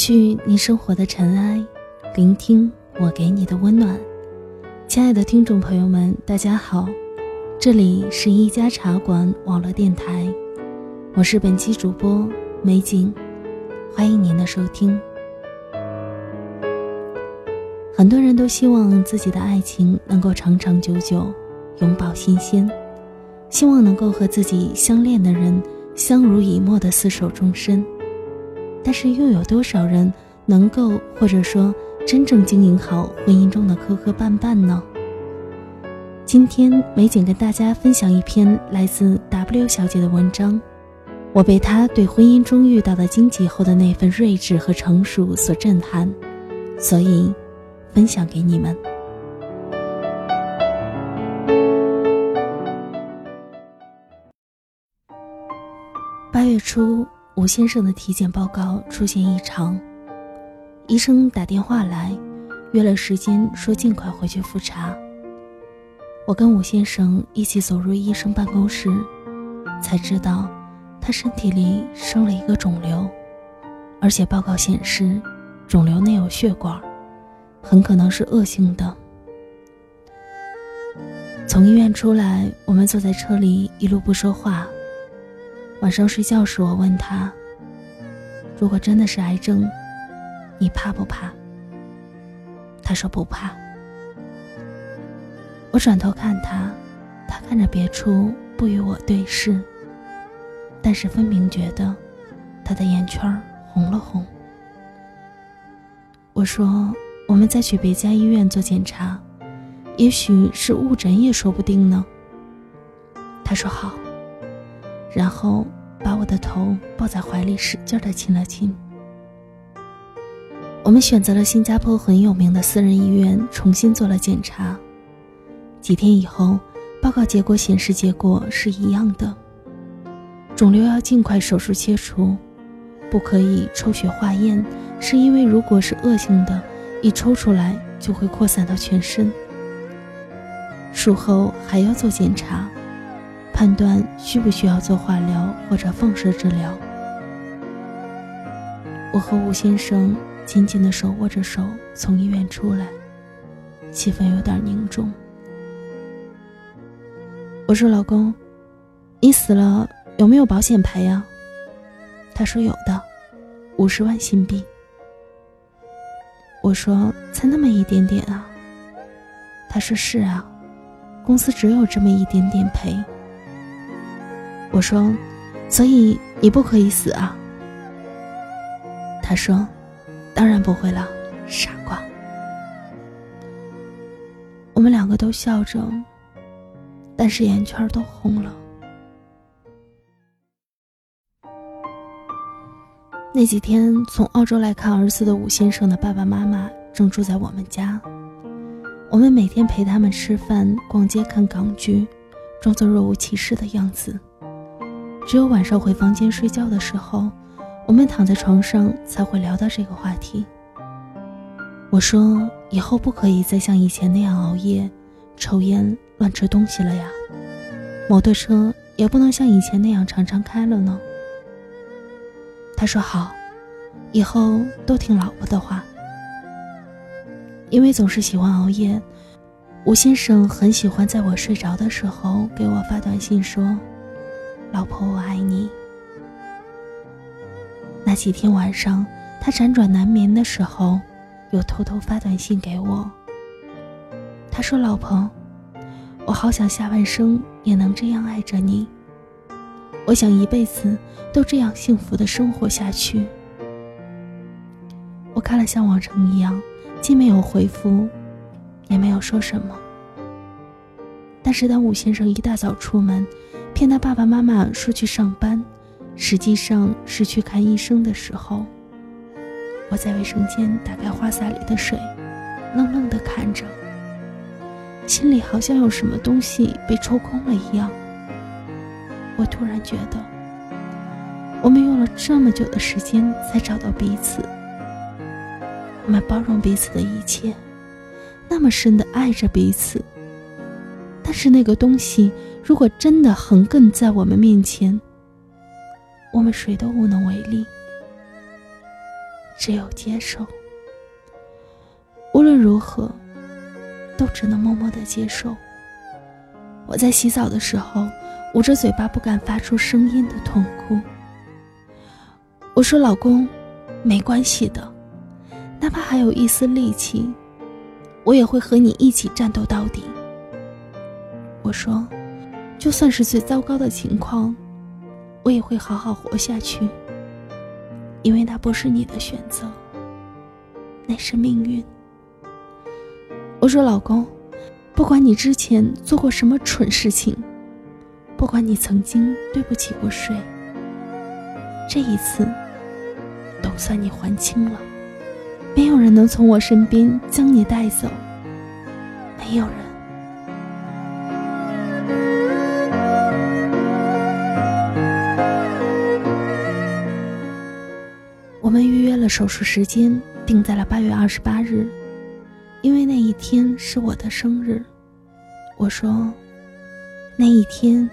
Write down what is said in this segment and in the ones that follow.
去你生活的尘埃，聆听我给你的温暖。亲爱的听众朋友们，大家好，这里是一家茶馆网络电台，我是本期主播美景，欢迎您的收听。很多人都希望自己的爱情能够长长久久，永葆新鲜，希望能够和自己相恋的人相濡以沫的厮守终身。但是又有多少人能够，或者说真正经营好婚姻中的磕磕绊绊呢？今天美景跟大家分享一篇来自 W 小姐的文章，我被她对婚姻中遇到的荆棘后的那份睿智和成熟所震撼，所以分享给你们。八月初。吴先生的体检报告出现异常，医生打电话来，约了时间，说尽快回去复查。我跟吴先生一起走入医生办公室，才知道他身体里生了一个肿瘤，而且报告显示，肿瘤内有血管，很可能是恶性的。从医院出来，我们坐在车里，一路不说话。晚上睡觉时，我问他：“如果真的是癌症，你怕不怕？”他说不怕。我转头看他，他看着别处，不与我对视，但是分明觉得他的眼圈红了红。我说：“我们再去别家医院做检查，也许是误诊也说不定呢。”他说好。然后把我的头抱在怀里，使劲的亲了亲。我们选择了新加坡很有名的私人医院，重新做了检查。几天以后，报告结果显示结果是一样的，肿瘤要尽快手术切除，不可以抽血化验，是因为如果是恶性的，一抽出来就会扩散到全身。术后还要做检查。判断需不需要做化疗或者放射治疗。我和吴先生紧紧的手握着手从医院出来，气氛有点凝重。我说：“老公，你死了有没有保险赔呀？”他说：“有的，五十万新币。”我说：“才那么一点点啊？”他说：“是啊，公司只有这么一点点赔。”我说：“所以你不可以死啊。”他说：“当然不会了，傻瓜。”我们两个都笑着，但是眼圈都红了。那几天从澳洲来看儿子的武先生的爸爸妈妈正住在我们家，我们每天陪他们吃饭、逛街、看港剧，装作若无其事的样子。只有晚上回房间睡觉的时候，我们躺在床上才会聊到这个话题。我说：“以后不可以再像以前那样熬夜、抽烟、乱吃东西了呀。摩托车也不能像以前那样常常开了呢。”他说：“好，以后都听老婆的话。”因为总是喜欢熬夜，吴先生很喜欢在我睡着的时候给我发短信说。老婆，我爱你。那几天晚上，他辗转难眠的时候，又偷偷发短信给我。他说：“老婆，我好想下半生也能这样爱着你。我想一辈子都这样幸福的生活下去。”我看了，像往常一样，既没有回复，也没有说什么。但是当武先生一大早出门。骗他爸爸妈妈说去上班，实际上是去看医生的时候，我在卫生间打开花洒里的水，愣愣地看着，心里好像有什么东西被抽空了一样。我突然觉得，我们用了这么久的时间才找到彼此，我们包容彼此的一切，那么深的爱着彼此，但是那个东西。如果真的横亘在我们面前，我们谁都无能为力。只有接受。无论如何，都只能默默的接受。我在洗澡的时候，捂着嘴巴不敢发出声音的痛哭。我说：“老公，没关系的，哪怕还有一丝力气，我也会和你一起战斗到底。”我说：“就算是最糟糕的情况，我也会好好活下去，因为那不是你的选择，那是命运。”我说：“老公。”不管你之前做过什么蠢事情，不管你曾经对不起过谁，这一次都算你还清了。没有人能从我身边将你带走，没有人。了手术时间，定在了八月二十八日。因为那一天是我的生日，我说，那一天，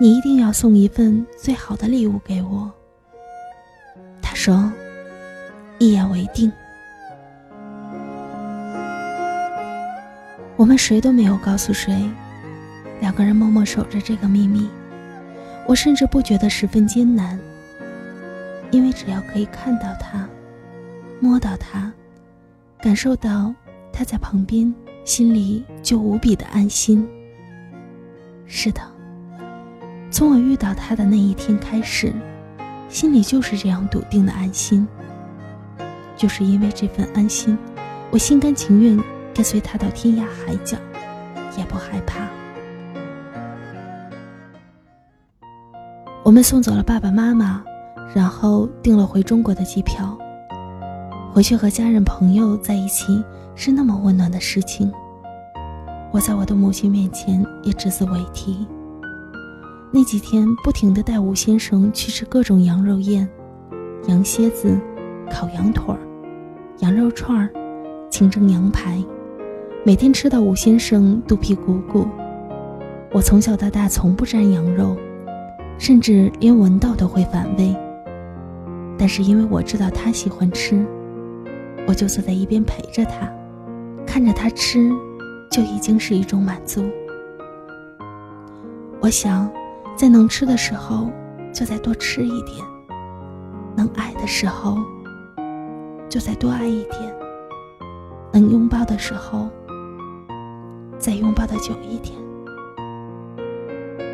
你一定要送一份最好的礼物给我。他说，一言为定。我们谁都没有告诉谁，两个人默默守着这个秘密。我甚至不觉得十分艰难，因为只要可以看到他，摸到他，感受到。他在旁边，心里就无比的安心。是的，从我遇到他的那一天开始，心里就是这样笃定的安心。就是因为这份安心，我心甘情愿跟随他到天涯海角，也不害怕。我们送走了爸爸妈妈，然后订了回中国的机票，回去和家人朋友在一起。是那么温暖的事情。我在我的母亲面前也只字未提。那几天不停的带吴先生去吃各种羊肉宴、羊蝎子、烤羊腿儿、羊肉串儿、清蒸羊排，每天吃到吴先生肚皮鼓鼓。我从小到大从不沾羊肉，甚至连闻到都会反胃。但是因为我知道他喜欢吃，我就坐在一边陪着他。看着他吃，就已经是一种满足。我想，在能吃的时候，就再多吃一点；能爱的时候，就再多爱一点；能拥抱的时候，再拥抱的久一点。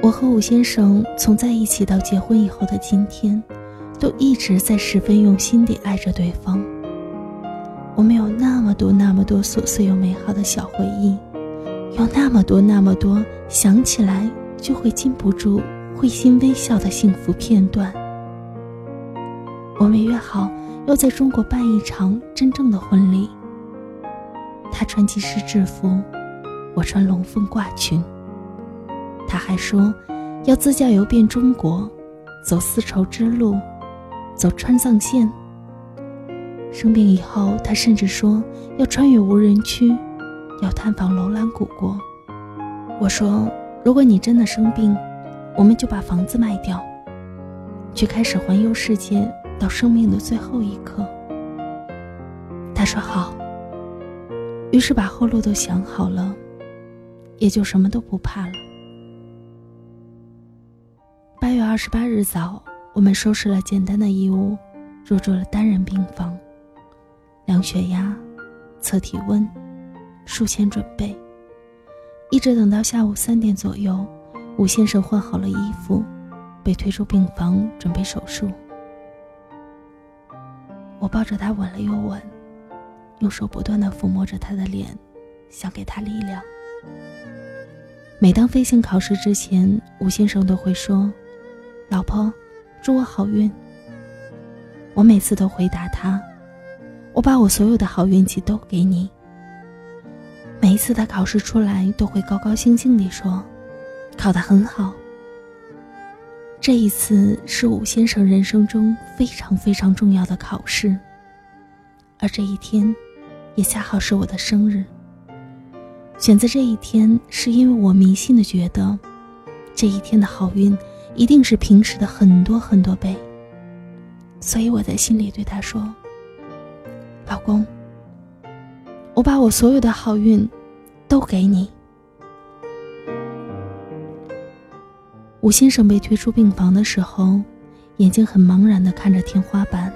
我和武先生从在一起到结婚以后的今天，都一直在十分用心地爱着对方。我们有那么多那么多琐碎又美好的小回忆，有那么多那么多想起来就会禁不住会心微笑的幸福片段。我们约好要在中国办一场真正的婚礼。他穿技师制服，我穿龙凤褂裙。他还说要自驾游遍中国，走丝绸之路，走川藏线。生病以后，他甚至说要穿越无人区，要探访楼兰古国。我说：“如果你真的生病，我们就把房子卖掉，去开始环游世界到生命的最后一刻。”他说好。于是把后路都想好了，也就什么都不怕了。八月二十八日早，我们收拾了简单的衣物，入住了单人病房。量血压，测体温，术前准备，一直等到下午三点左右，吴先生换好了衣服，被推出病房准备手术。我抱着他吻了又吻，用手不断的抚摸着他的脸，想给他力量。每当飞行考试之前，吴先生都会说：“老婆，祝我好运。”我每次都回答他。我把我所有的好运气都给你。每一次他考试出来，都会高高兴兴地说：“考得很好。”这一次是武先生人生中非常非常重要的考试，而这一天，也恰好是我的生日。选择这一天，是因为我迷信的觉得，这一天的好运一定是平时的很多很多倍。所以我在心里对他说。老公，我把我所有的好运都给你。吴先生被推出病房的时候，眼睛很茫然地看着天花板。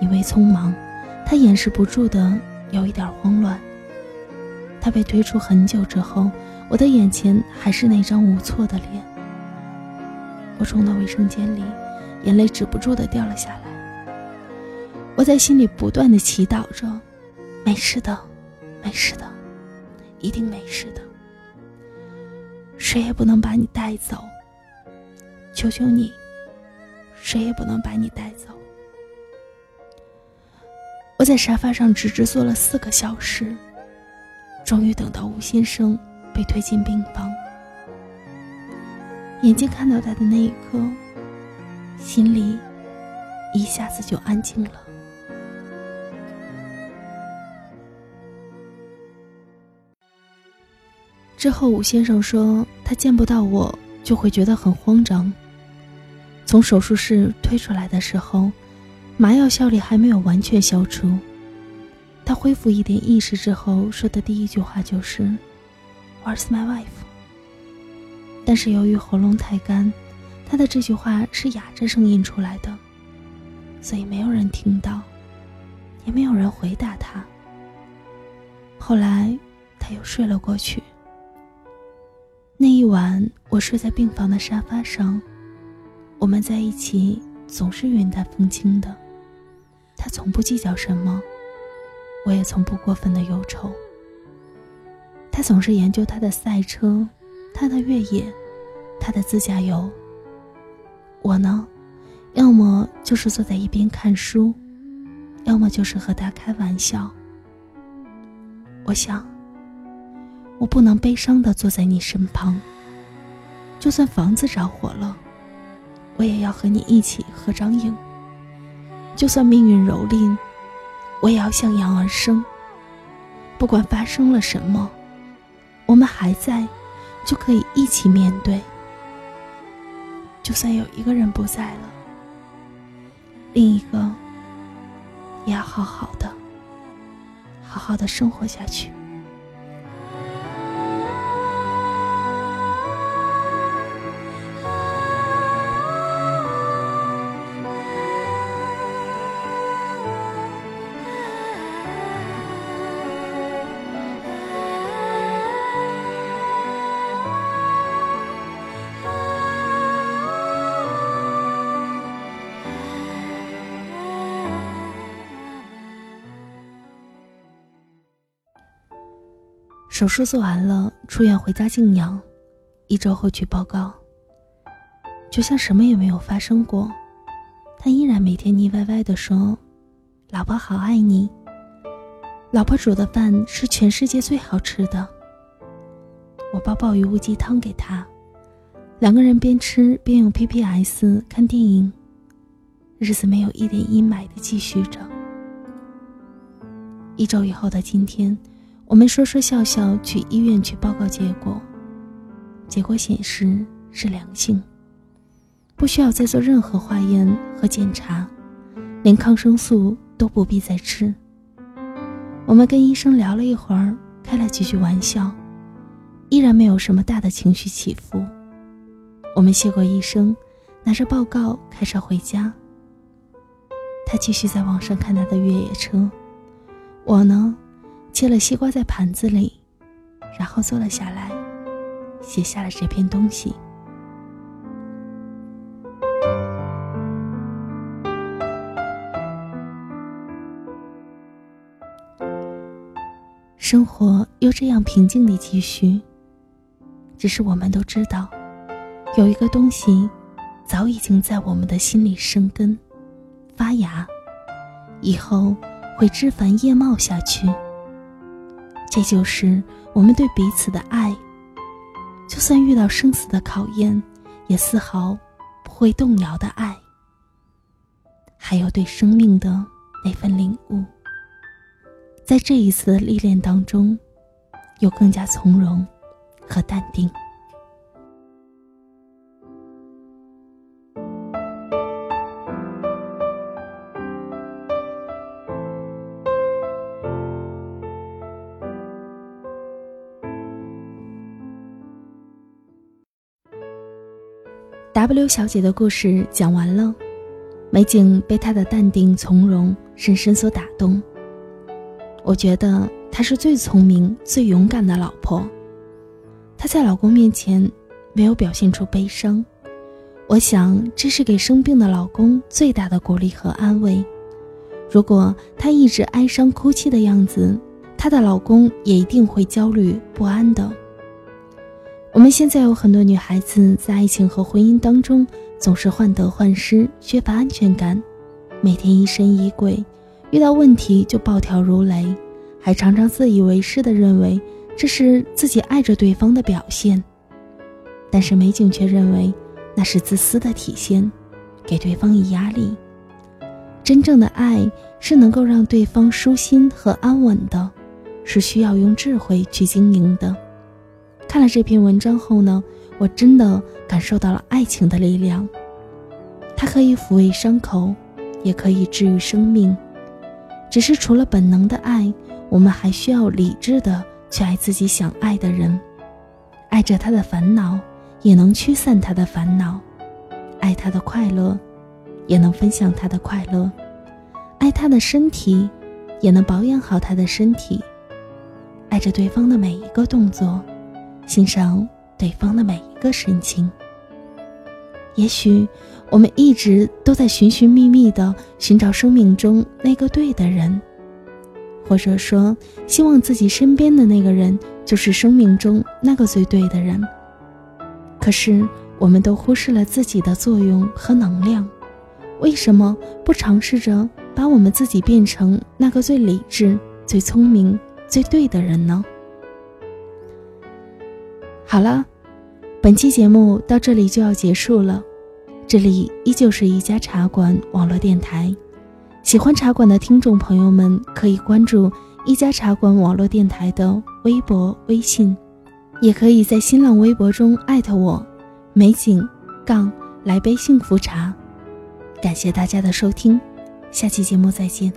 因为匆忙，他掩饰不住的有一点慌乱。他被推出很久之后，我的眼前还是那张无措的脸。我冲到卫生间里，眼泪止不住的掉了下来。我在心里不断的祈祷着：没事的，没事的，一定没事的。谁也不能把你带走，求求你，谁也不能把你带走。我在沙发上直直坐了四个小时，终于等到吴先生被推进病房。眼睛看到他的那一刻，心里一下子就安静了。之后，武先生说，他见不到我就会觉得很慌张。从手术室推出来的时候。麻药效力还没有完全消除，他恢复一点意识之后说的第一句话就是：“Where's my wife？” 但是由于喉咙太干，他的这句话是哑着声音出来的，所以没有人听到，也没有人回答他。后来他又睡了过去。晚，我睡在病房的沙发上，我们在一起总是云淡风轻的。他从不计较什么，我也从不过分的忧愁。他总是研究他的赛车，他的越野，他的自驾游。我呢，要么就是坐在一边看书，要么就是和他开玩笑。我想，我不能悲伤的坐在你身旁。就算房子着火了，我也要和你一起合张影。就算命运蹂躏，我也要向阳而生。不管发生了什么，我们还在，就可以一起面对。就算有一个人不在了，另一个也要好好的，好好的生活下去。手术做完了，出院回家静养，一周后去报告。就像什么也没有发生过，他依然每天腻歪歪的说：“老婆好爱你。”老婆煮的饭是全世界最好吃的。我煲鲍鱼乌鸡汤给他，两个人边吃边用 PPS 看电影，日子没有一点阴霾的继续着。一周以后的今天。我们说说笑笑去医院去报告结果，结果显示是良性，不需要再做任何化验和检查，连抗生素都不必再吃。我们跟医生聊了一会儿，开了几句玩笑，依然没有什么大的情绪起伏。我们谢过医生，拿着报告开车回家。他继续在网上看他的越野车，我呢？切了西瓜在盘子里，然后坐了下来，写下了这篇东西。生活又这样平静地继续。只是我们都知道，有一个东西，早已经在我们的心里生根、发芽，以后会枝繁叶茂下去。这就是我们对彼此的爱，就算遇到生死的考验，也丝毫不会动摇的爱。还有对生命的那份领悟，在这一次的历练当中，又更加从容和淡定。W 小姐的故事讲完了，美景被她的淡定从容深深所打动。我觉得她是最聪明、最勇敢的老婆。她在老公面前没有表现出悲伤，我想这是给生病的老公最大的鼓励和安慰。如果她一直哀伤哭泣的样子，她的老公也一定会焦虑不安的。我们现在有很多女孩子在爱情和婚姻当中总是患得患失，缺乏安全感，每天疑神疑鬼，遇到问题就暴跳如雷，还常常自以为是的认为这是自己爱着对方的表现。但是美景却认为那是自私的体现，给对方以压力。真正的爱是能够让对方舒心和安稳的，是需要用智慧去经营的。看了这篇文章后呢，我真的感受到了爱情的力量。它可以抚慰伤口，也可以治愈生命。只是除了本能的爱，我们还需要理智的去爱自己想爱的人，爱着他的烦恼，也能驱散他的烦恼；爱他的快乐，也能分享他的快乐；爱他的身体，也能保养好他的身体；爱着对方的每一个动作。欣赏对方的每一个神情。也许我们一直都在寻寻觅觅的寻找生命中那个对的人，或者说希望自己身边的那个人就是生命中那个最对的人。可是我们都忽视了自己的作用和能量，为什么不尝试着把我们自己变成那个最理智、最聪明、最对的人呢？好了，本期节目到这里就要结束了。这里依旧是一家茶馆网络电台，喜欢茶馆的听众朋友们可以关注一家茶馆网络电台的微博、微信，也可以在新浪微博中艾特我“美景杠来杯幸福茶”。感谢大家的收听，下期节目再见。